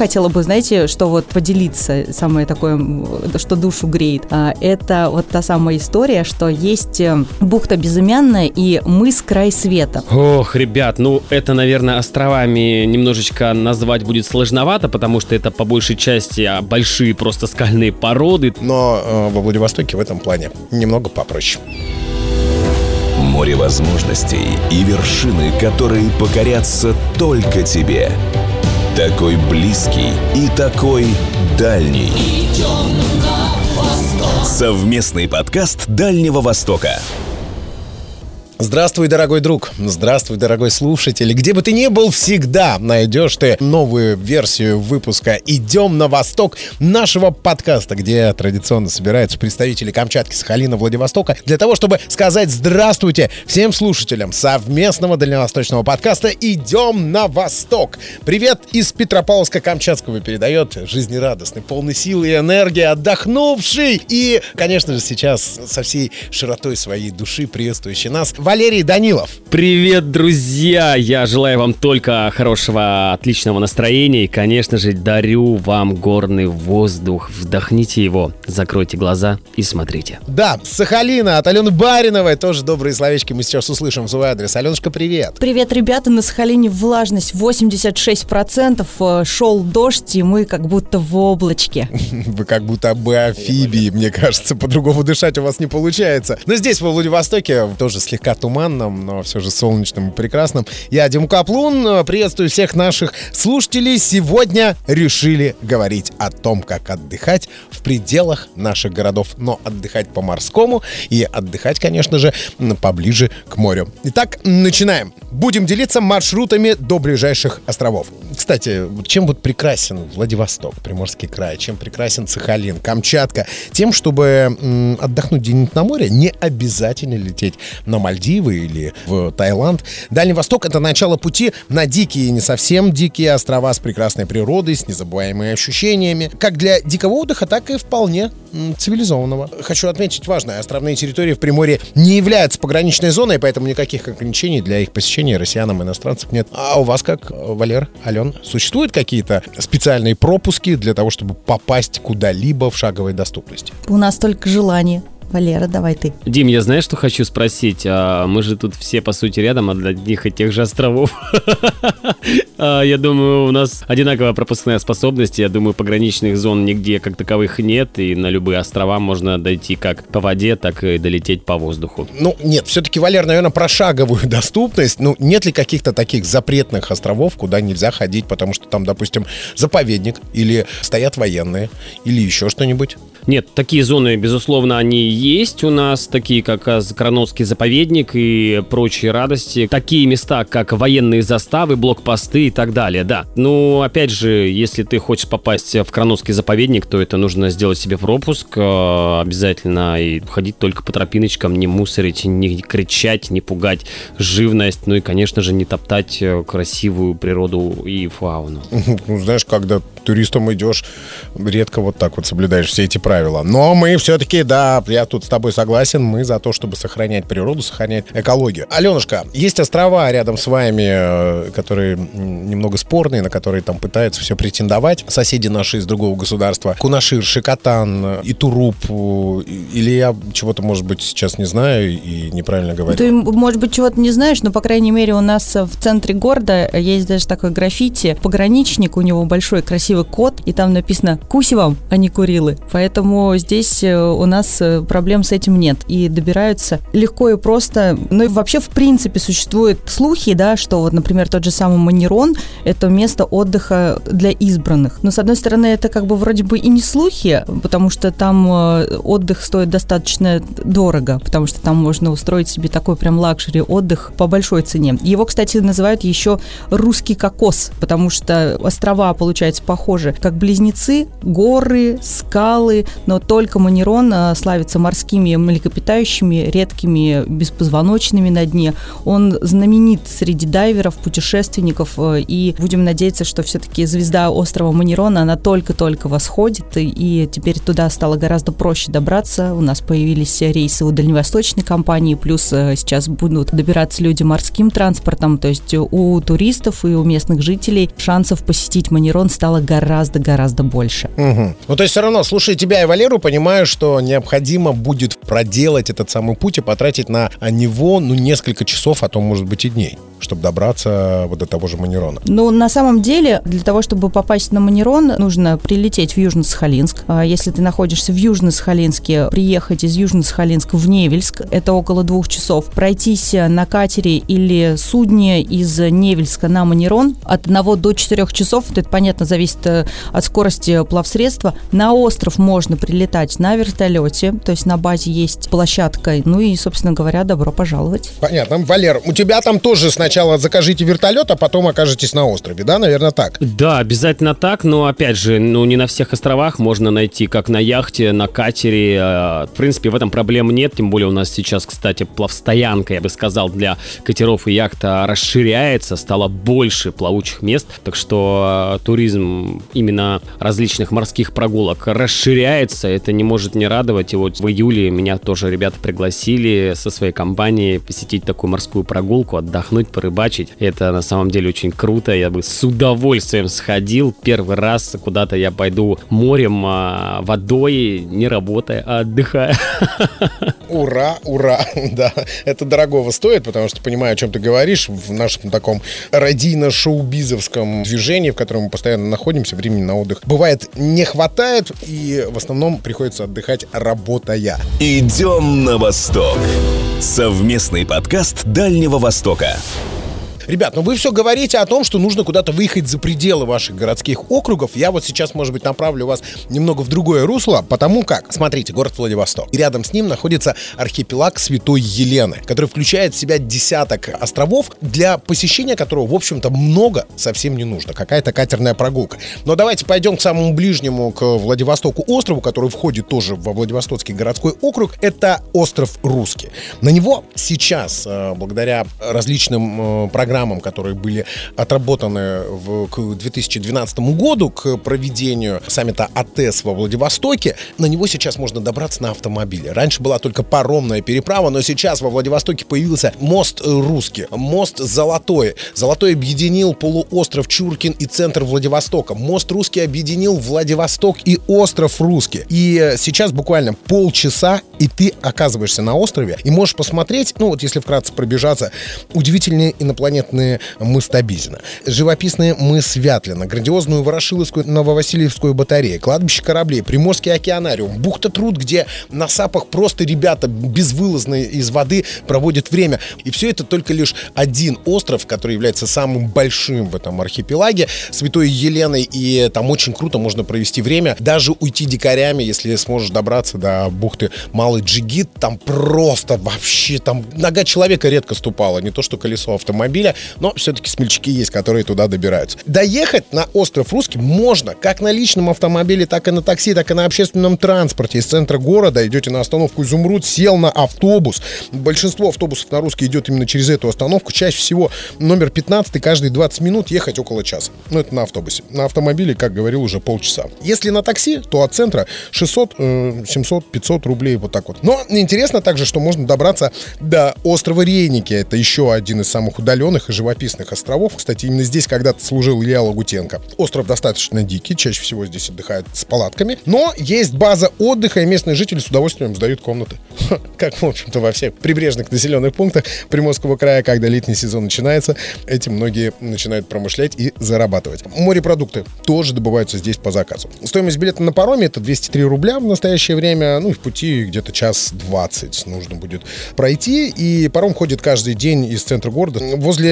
хотела бы, знаете, что вот поделиться, самое такое, что душу греет. А, это вот та самая история, что есть э, бухта Безымянная и мыс Край Света. Ох, ребят, ну это, наверное, островами немножечко назвать будет сложновато, потому что это по большей части а, большие просто скальные породы. Но э, во Владивостоке в этом плане немного попроще. Море возможностей и вершины, которые покорятся только тебе. Такой близкий и такой дальний. Совместный подкаст Дальнего Востока. Здравствуй, дорогой друг, здравствуй, дорогой слушатель. Где бы ты ни был, всегда найдешь ты новую версию выпуска «Идем на восток» нашего подкаста, где традиционно собираются представители Камчатки, Сахалина, Владивостока для того, чтобы сказать здравствуйте всем слушателям совместного дальневосточного подкаста «Идем на восток». Привет из Петропавловска-Камчатского передает жизнерадостный, полный силы и энергии, отдохнувший и, конечно же, сейчас со всей широтой своей души приветствующий нас Валерий Данилов. Привет, друзья! Я желаю вам только хорошего, отличного настроения и, конечно же, дарю вам горный воздух. Вдохните его, закройте глаза и смотрите. Да, Сахалина от Алены Бариновой тоже добрые словечки мы сейчас услышим в свой адрес. Аленушка, привет! Привет, ребята! На Сахалине влажность 86%, э, шел дождь, и мы как будто в облачке. Вы как будто бы амфибии, мне кажется, по-другому дышать у вас не получается. Но здесь, во Владивостоке, тоже слегка туманном, но все же солнечным и прекрасным. Я Дим Каплун, приветствую всех наших слушателей. Сегодня решили говорить о том, как отдыхать в пределах наших городов, но отдыхать по-морскому и отдыхать, конечно же, поближе к морю. Итак, начинаем. Будем делиться маршрутами до ближайших островов. Кстати, чем вот прекрасен Владивосток, Приморский край, чем прекрасен Сахалин, Камчатка? Тем, чтобы отдохнуть где-нибудь на море, не обязательно лететь на Мальдивы или в Таиланд. Дальний Восток — это начало пути на дикие не совсем дикие острова с прекрасной природой, с незабываемыми ощущениями, как для дикого отдыха, так и вполне цивилизованного. Хочу отметить важное, островные территории в Приморье не являются пограничной зоной, поэтому никаких ограничений для их посещения россиянам и иностранцев нет. А у вас как, Валер, Ален, существуют какие-то специальные пропуски для того, чтобы попасть куда-либо в шаговой доступности? У нас только желание. Валера, давай ты. Дим, я знаю, что хочу спросить. А мы же тут все, по сути, рядом от одних и тех же островов. А, я думаю, у нас одинаковая пропускная способность. Я думаю, пограничных зон нигде как таковых нет. И на любые острова можно дойти как по воде, так и долететь по воздуху. Ну, нет, все-таки, Валер, наверное, про шаговую доступность. Ну, нет ли каких-то таких запретных островов, куда нельзя ходить, потому что там, допустим, заповедник, или стоят военные, или еще что-нибудь? Нет, такие зоны, безусловно, они есть у нас, такие как Кранотский заповедник и прочие радости. Такие места, как военные заставы, блокпосты и так далее, да. Ну, опять же, если ты хочешь попасть в Кранотский заповедник, то это нужно сделать себе пропуск э, обязательно и ходить только по тропиночкам, не мусорить, не кричать, не пугать живность, ну и, конечно же, не топтать э, красивую природу и фауну. Ну, знаешь, когда туристом идешь, редко вот так вот соблюдаешь все эти правила. Но мы все-таки, да, я тут с тобой согласен, мы за то, чтобы сохранять природу, сохранять экологию. Аленушка, есть острова рядом с вами, э, которые немного спорные, на которые там пытаются все претендовать. Соседи наши из другого государства. Кунашир, Шикотан, Итуруп. Или я чего-то, может быть, сейчас не знаю и неправильно говорю. Ты, может быть, чего-то не знаешь, но, по крайней мере, у нас в центре города есть даже такой граффити. Пограничник, у него большой красивый кот, и там написано «Куси вам, а не Курилы». Поэтому здесь э, у нас э, проблем с этим нет. И добираются легко и просто. Ну и вообще, в принципе, существуют слухи, да, что вот, например, тот же самый Монерон – это место отдыха для избранных. Но, с одной стороны, это как бы вроде бы и не слухи, потому что там э, отдых стоит достаточно дорого, потому что там можно устроить себе такой прям luxury отдых по большой цене. Его, кстати, называют еще русский кокос, потому что острова, получается, похожи как близнецы, горы, скалы, но только Манерон э, славится морскими млекопитающими, редкими беспозвоночными на дне. Он знаменит среди дайверов, путешественников, э, и будем надеяться, что все-таки звезда острова Манерона, она только-только восходит, и теперь туда стало гораздо проще добраться. У нас появились рейсы у дальневосточной компании, плюс э, сейчас будут добираться люди морским транспортом, то есть у туристов и у местных жителей шансов посетить Манерон стало гораздо-гораздо больше. Угу. Ну, то есть все равно, слушая тебя и Валеру, понимаю, что необходимо будет проделать этот самый путь и потратить на него, ну, несколько часов, а то, может быть, и дней чтобы добраться вот до того же Манерона? Ну, на самом деле, для того, чтобы попасть на Манерон, нужно прилететь в Южно-Сахалинск. А если ты находишься в Южно-Сахалинске, приехать из Южно-Сахалинска в Невельск, это около двух часов, пройтись на катере или судне из Невельска на Манерон от 1 до 4 часов, это понятно, зависит э, от скорости плавсредства. На остров можно прилетать на вертолете, то есть на базе есть площадка, ну и, собственно говоря, добро пожаловать. Понятно. Валер, у тебя там тоже сначала сначала закажите вертолет, а потом окажетесь на острове, да, наверное, так? Да, обязательно так, но опять же, ну не на всех островах можно найти, как на яхте, на катере. А, в принципе, в этом проблем нет, тем более у нас сейчас, кстати, плавстоянка, я бы сказал, для катеров и яхта расширяется, стало больше плавучих мест, так что а, туризм именно различных морских прогулок расширяется, это не может не радовать, и вот в июле меня тоже ребята пригласили со своей компанией посетить такую морскую прогулку, отдохнуть, порыбачить. Это на самом деле очень круто. Я бы с удовольствием сходил. Первый раз куда-то я пойду морем, а, водой, не работая, а отдыхая. Ура, ура, да. Это дорогого стоит, потому что понимаю, о чем ты говоришь. В нашем таком радийно-шоу-бизовском движении, в котором мы постоянно находимся, времени на отдых бывает не хватает, и в основном приходится отдыхать, работая. Идем на восток. Совместный подкаст Дальнего Востока. Ребят, ну вы все говорите о том, что нужно куда-то выехать за пределы ваших городских округов. Я вот сейчас, может быть, направлю вас немного в другое русло, потому как, смотрите, город Владивосток. И рядом с ним находится архипелаг Святой Елены, который включает в себя десяток островов, для посещения которого, в общем-то, много совсем не нужно. Какая-то катерная прогулка. Но давайте пойдем к самому ближнему, к Владивостоку острову, который входит тоже во Владивостокский городской округ. Это остров Русский. На него сейчас, э, благодаря различным э, программам, программам, которые были отработаны в, к 2012 году, к проведению саммита АТЭС во Владивостоке, на него сейчас можно добраться на автомобиле. Раньше была только паромная переправа, но сейчас во Владивостоке появился мост русский, мост Золотой. Золотой объединил полуостров Чуркин и центр Владивостока. Мост русский объединил Владивосток и остров русский. И сейчас буквально полчаса, и ты оказываешься на острове, и можешь посмотреть, ну вот если вкратце пробежаться, удивительные инопланетные памятные мыс Табизина, живописные мыс Вятлина, грандиозную Ворошиловскую Нововасильевскую батарею, кладбище кораблей, Приморский океанариум, бухта Труд, где на сапах просто ребята безвылазно из воды проводят время. И все это только лишь один остров, который является самым большим в этом архипелаге, Святой Еленой, и там очень круто можно провести время, даже уйти дикарями, если сможешь добраться до бухты Малый Джигит, там просто вообще, там нога человека редко ступала, не то что колесо автомобиля, но все-таки смельчаки есть, которые туда добираются. Доехать на остров Русский можно как на личном автомобиле, так и на такси, так и на общественном транспорте. Из центра города идете на остановку Изумруд, сел на автобус. Большинство автобусов на Русский идет именно через эту остановку. Чаще всего номер 15 каждые 20 минут ехать около часа. Ну, это на автобусе. На автомобиле, как говорил, уже полчаса. Если на такси, то от центра 600, 700, 500 рублей вот так вот. Но интересно также, что можно добраться до острова Рейники. Это еще один из самых удаленных и живописных островов. Кстати, именно здесь когда-то служил Илья Лагутенко. Остров достаточно дикий, чаще всего здесь отдыхают с палатками. Но есть база отдыха, и местные жители с удовольствием сдают комнаты. Как, в общем-то, во всех прибрежных населенных пунктах Приморского края, когда летний сезон начинается, этим многие начинают промышлять и зарабатывать. Морепродукты тоже добываются здесь по заказу. Стоимость билета на пароме это 203 рубля в настоящее время. Ну и в пути где-то час 20 нужно будет пройти. И паром ходит каждый день из центра города. Возле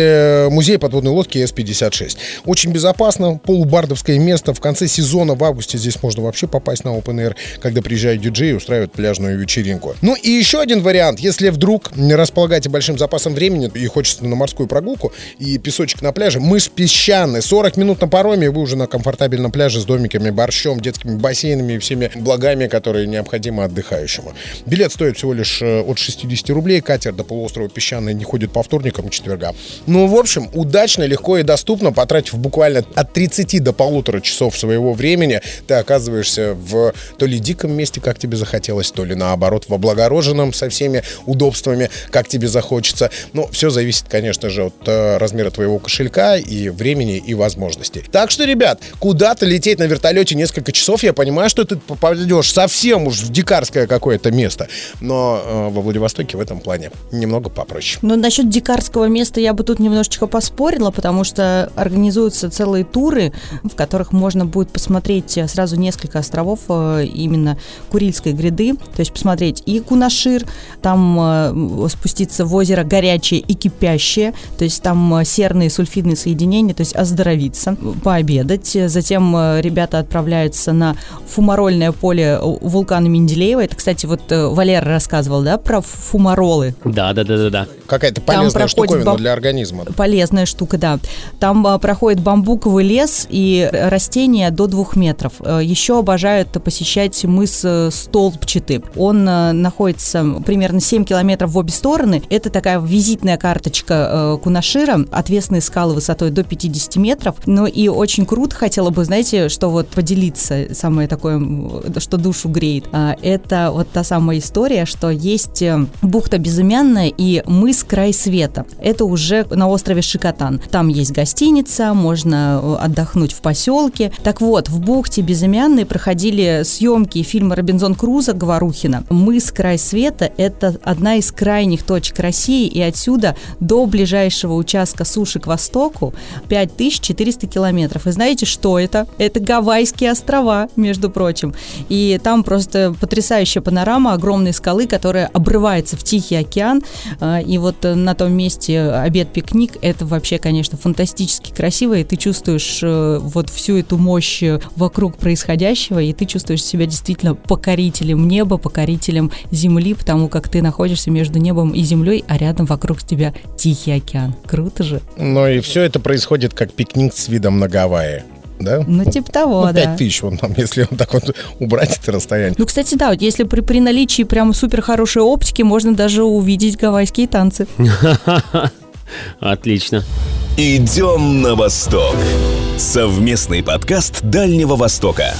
Музей подводной лодки С-56. Очень безопасно, полубардовское место. В конце сезона, в августе, здесь можно вообще попасть на Open Air, когда приезжают диджеи и устраивают пляжную вечеринку. Ну и еще один вариант. Если вдруг не располагаете большим запасом времени и хочется на морскую прогулку и песочек на пляже, мышь песчаный. 40 минут на пароме, вы уже на комфортабельном пляже с домиками, борщом, детскими бассейнами и всеми благами, которые необходимы отдыхающему. Билет стоит всего лишь э, от 60 рублей. Катер до полуострова Песчаный не ходит по вторникам и четвергам. Ну, в общем, удачно, легко и доступно, потратив буквально от 30 до полутора часов своего времени, ты оказываешься в то ли диком месте, как тебе захотелось, то ли наоборот в облагороженном со всеми удобствами, как тебе захочется. Но все зависит, конечно же, от э, размера твоего кошелька и времени и возможностей. Так что, ребят, куда-то лететь на вертолете несколько часов, я понимаю, что ты попадешь совсем уж в дикарское какое-то место. Но э, во Владивостоке в этом плане немного попроще. Ну, насчет дикарского места я бы тут немножечко поспорила, потому что организуются целые туры, в которых можно будет посмотреть сразу несколько островов э, именно Курильской гряды, то есть посмотреть и Кунашир, там э, спуститься в озеро горячее и кипящее, то есть там э, серные сульфидные соединения, то есть оздоровиться, пообедать. Затем ребята отправляются на фумарольное поле вулкана Менделеева. Это, кстати, вот Валер рассказывал, да, про фумаролы. Да, да, да, да, да. Какая-то полезная штуковина бам... для организма. Полезная штука, да. Там а, проходит бамбуковый лес и растения до двух метров. Э, еще обожают посещать мыс э, Столбчатый. Он э, находится примерно 7 километров в обе стороны. Это такая визитная карточка Кунашира. Отвесные скалы высотой до 50 метров. Ну и очень круто хотела бы, знаете, что вот поделиться, самое такое, что душу греет. А, это вот та самая история, что есть бухта Безымянная и мыс Край Света. Это уже на острове Шикотан. Там есть гостиница, можно отдохнуть в поселке. Так вот, в бухте Безымянной проходили съемки фильма «Робинзон Круза» Говорухина. Мыс Край Света – это одна из крайних точек России, и отсюда до ближайшего участка суши к востоку 5400 километров. И знаете, что это? Это Гавайские острова, между прочим. И там просто потрясающая панорама огромной скалы, которая обрывается в Тихий океан. А, и вот на том месте обед-пикник – это вообще, конечно, фантастически красиво, и ты чувствуешь э, вот всю эту мощь вокруг происходящего, и ты чувствуешь себя действительно покорителем неба, покорителем земли, потому как ты находишься между небом и землей, а рядом вокруг тебя Тихий океан. Круто же. Ну и все это происходит как пикник с видом на Гавайи да? Ну, типа того, ну, 5 да. тысяч, вон там, если он так вот убрать это расстояние. Ну, кстати, да, вот если при, при наличии прям супер хорошей оптики, можно даже увидеть гавайские танцы. Отлично. Идем на восток. Совместный подкаст Дальнего Востока.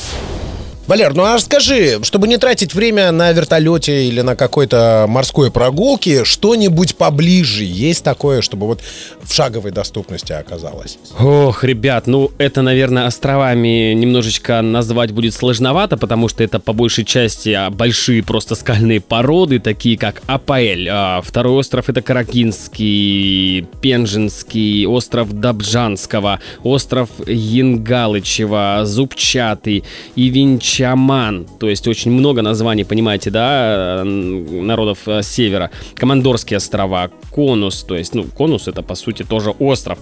Валер, ну а скажи, чтобы не тратить время на вертолете или на какой-то морской прогулке, что-нибудь поближе есть такое, чтобы вот в шаговой доступности оказалось? Ох, ребят, ну это, наверное, островами немножечко назвать будет сложновато, потому что это по большей части а, большие просто скальные породы, такие как Апаэль. А, второй остров это Каракинский, Пенжинский, остров Добжанского, остров Янгалычева, Зубчатый и Винч Чаман, то есть очень много названий, понимаете, да, народов э, севера. Командорские острова, Конус, то есть, ну, Конус это по сути тоже остров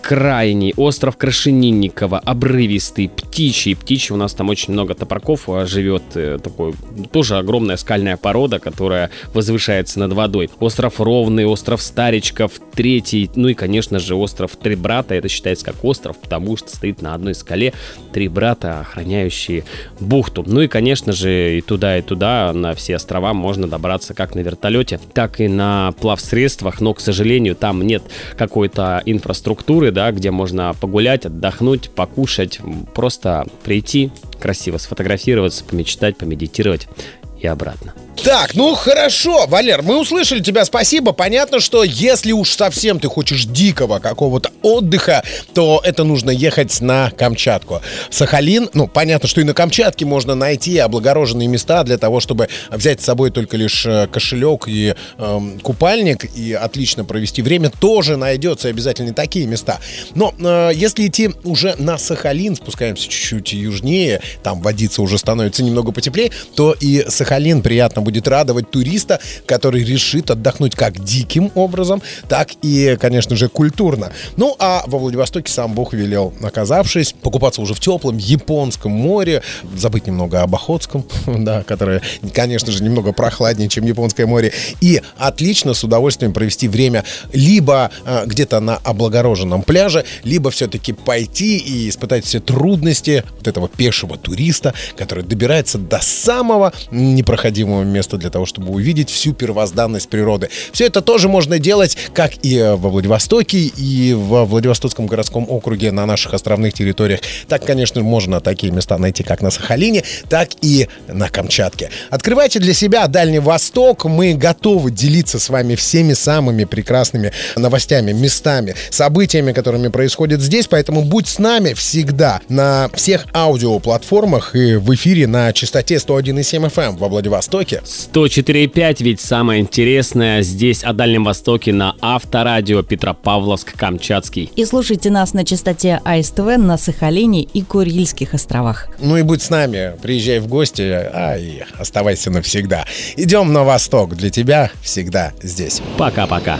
крайний, остров Крашенинникова, обрывистый, птичий. Птичий у нас там очень много топорков а, живет, э, такой тоже огромная скальная порода, которая возвышается над водой. Остров Ровный, остров Старичков, третий, ну и, конечно же, остров Три Брата. Это считается как остров, потому что стоит на одной скале три брата, охраняющие бухту. Ну и, конечно же, и туда, и туда, на все острова можно добраться как на вертолете, так и на плавсредствах, но, к сожалению, там нет какой-то инфраструктуры, да, где можно погулять, отдохнуть, покушать, просто прийти, красиво сфотографироваться, помечтать, помедитировать и обратно. Так, ну хорошо, Валер, мы услышали тебя, спасибо. Понятно, что если уж совсем ты хочешь дикого какого-то отдыха, то это нужно ехать на Камчатку. Сахалин, ну, понятно, что и на Камчатке можно найти облагороженные места для того, чтобы взять с собой только лишь э, кошелек и эм, купальник и отлично провести время, тоже найдется обязательно такие места. Но э, если идти уже на Сахалин, спускаемся чуть-чуть южнее, там водиться уже становится немного потеплее, то и Сахалин приятно будет радовать туриста, который решит отдохнуть как диким образом, так и, конечно же, культурно. Ну, а во Владивостоке сам Бог велел, оказавшись, покупаться уже в теплом японском море, забыть немного об Охотском, да, которое, конечно же, немного прохладнее, чем японское море, и отлично с удовольствием провести время либо э, где-то на облагороженном пляже, либо все-таки пойти и испытать все трудности вот этого пешего туриста, который добирается до самого непроходимого места для того, чтобы увидеть всю первозданность природы. Все это тоже можно делать как и во Владивостоке, и в Владивостокском городском округе на наших островных территориях. Так, конечно, можно такие места найти как на Сахалине, так и на Камчатке. Открывайте для себя Дальний Восток. Мы готовы делиться с вами всеми самыми прекрасными новостями, местами, событиями, которыми происходят здесь. Поэтому будь с нами всегда на всех аудиоплатформах и в эфире на частоте 101,7 FM эм во Владивостоке. 104,5, ведь самое интересное здесь о Дальнем Востоке на Авторадио Петропавловск-Камчатский. И слушайте нас на частоте АСТВ на Сахалине и Курильских островах. Ну и будь с нами, приезжай в гости, а и оставайся навсегда. Идем на восток, для тебя всегда здесь. Пока-пока.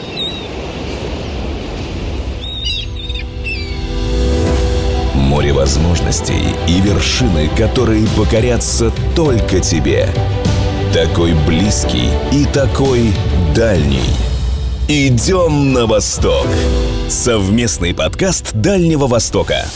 Море возможностей и вершины, которые покорятся только тебе. Такой близкий и такой дальний. Идем на восток. Совместный подкаст Дальнего Востока.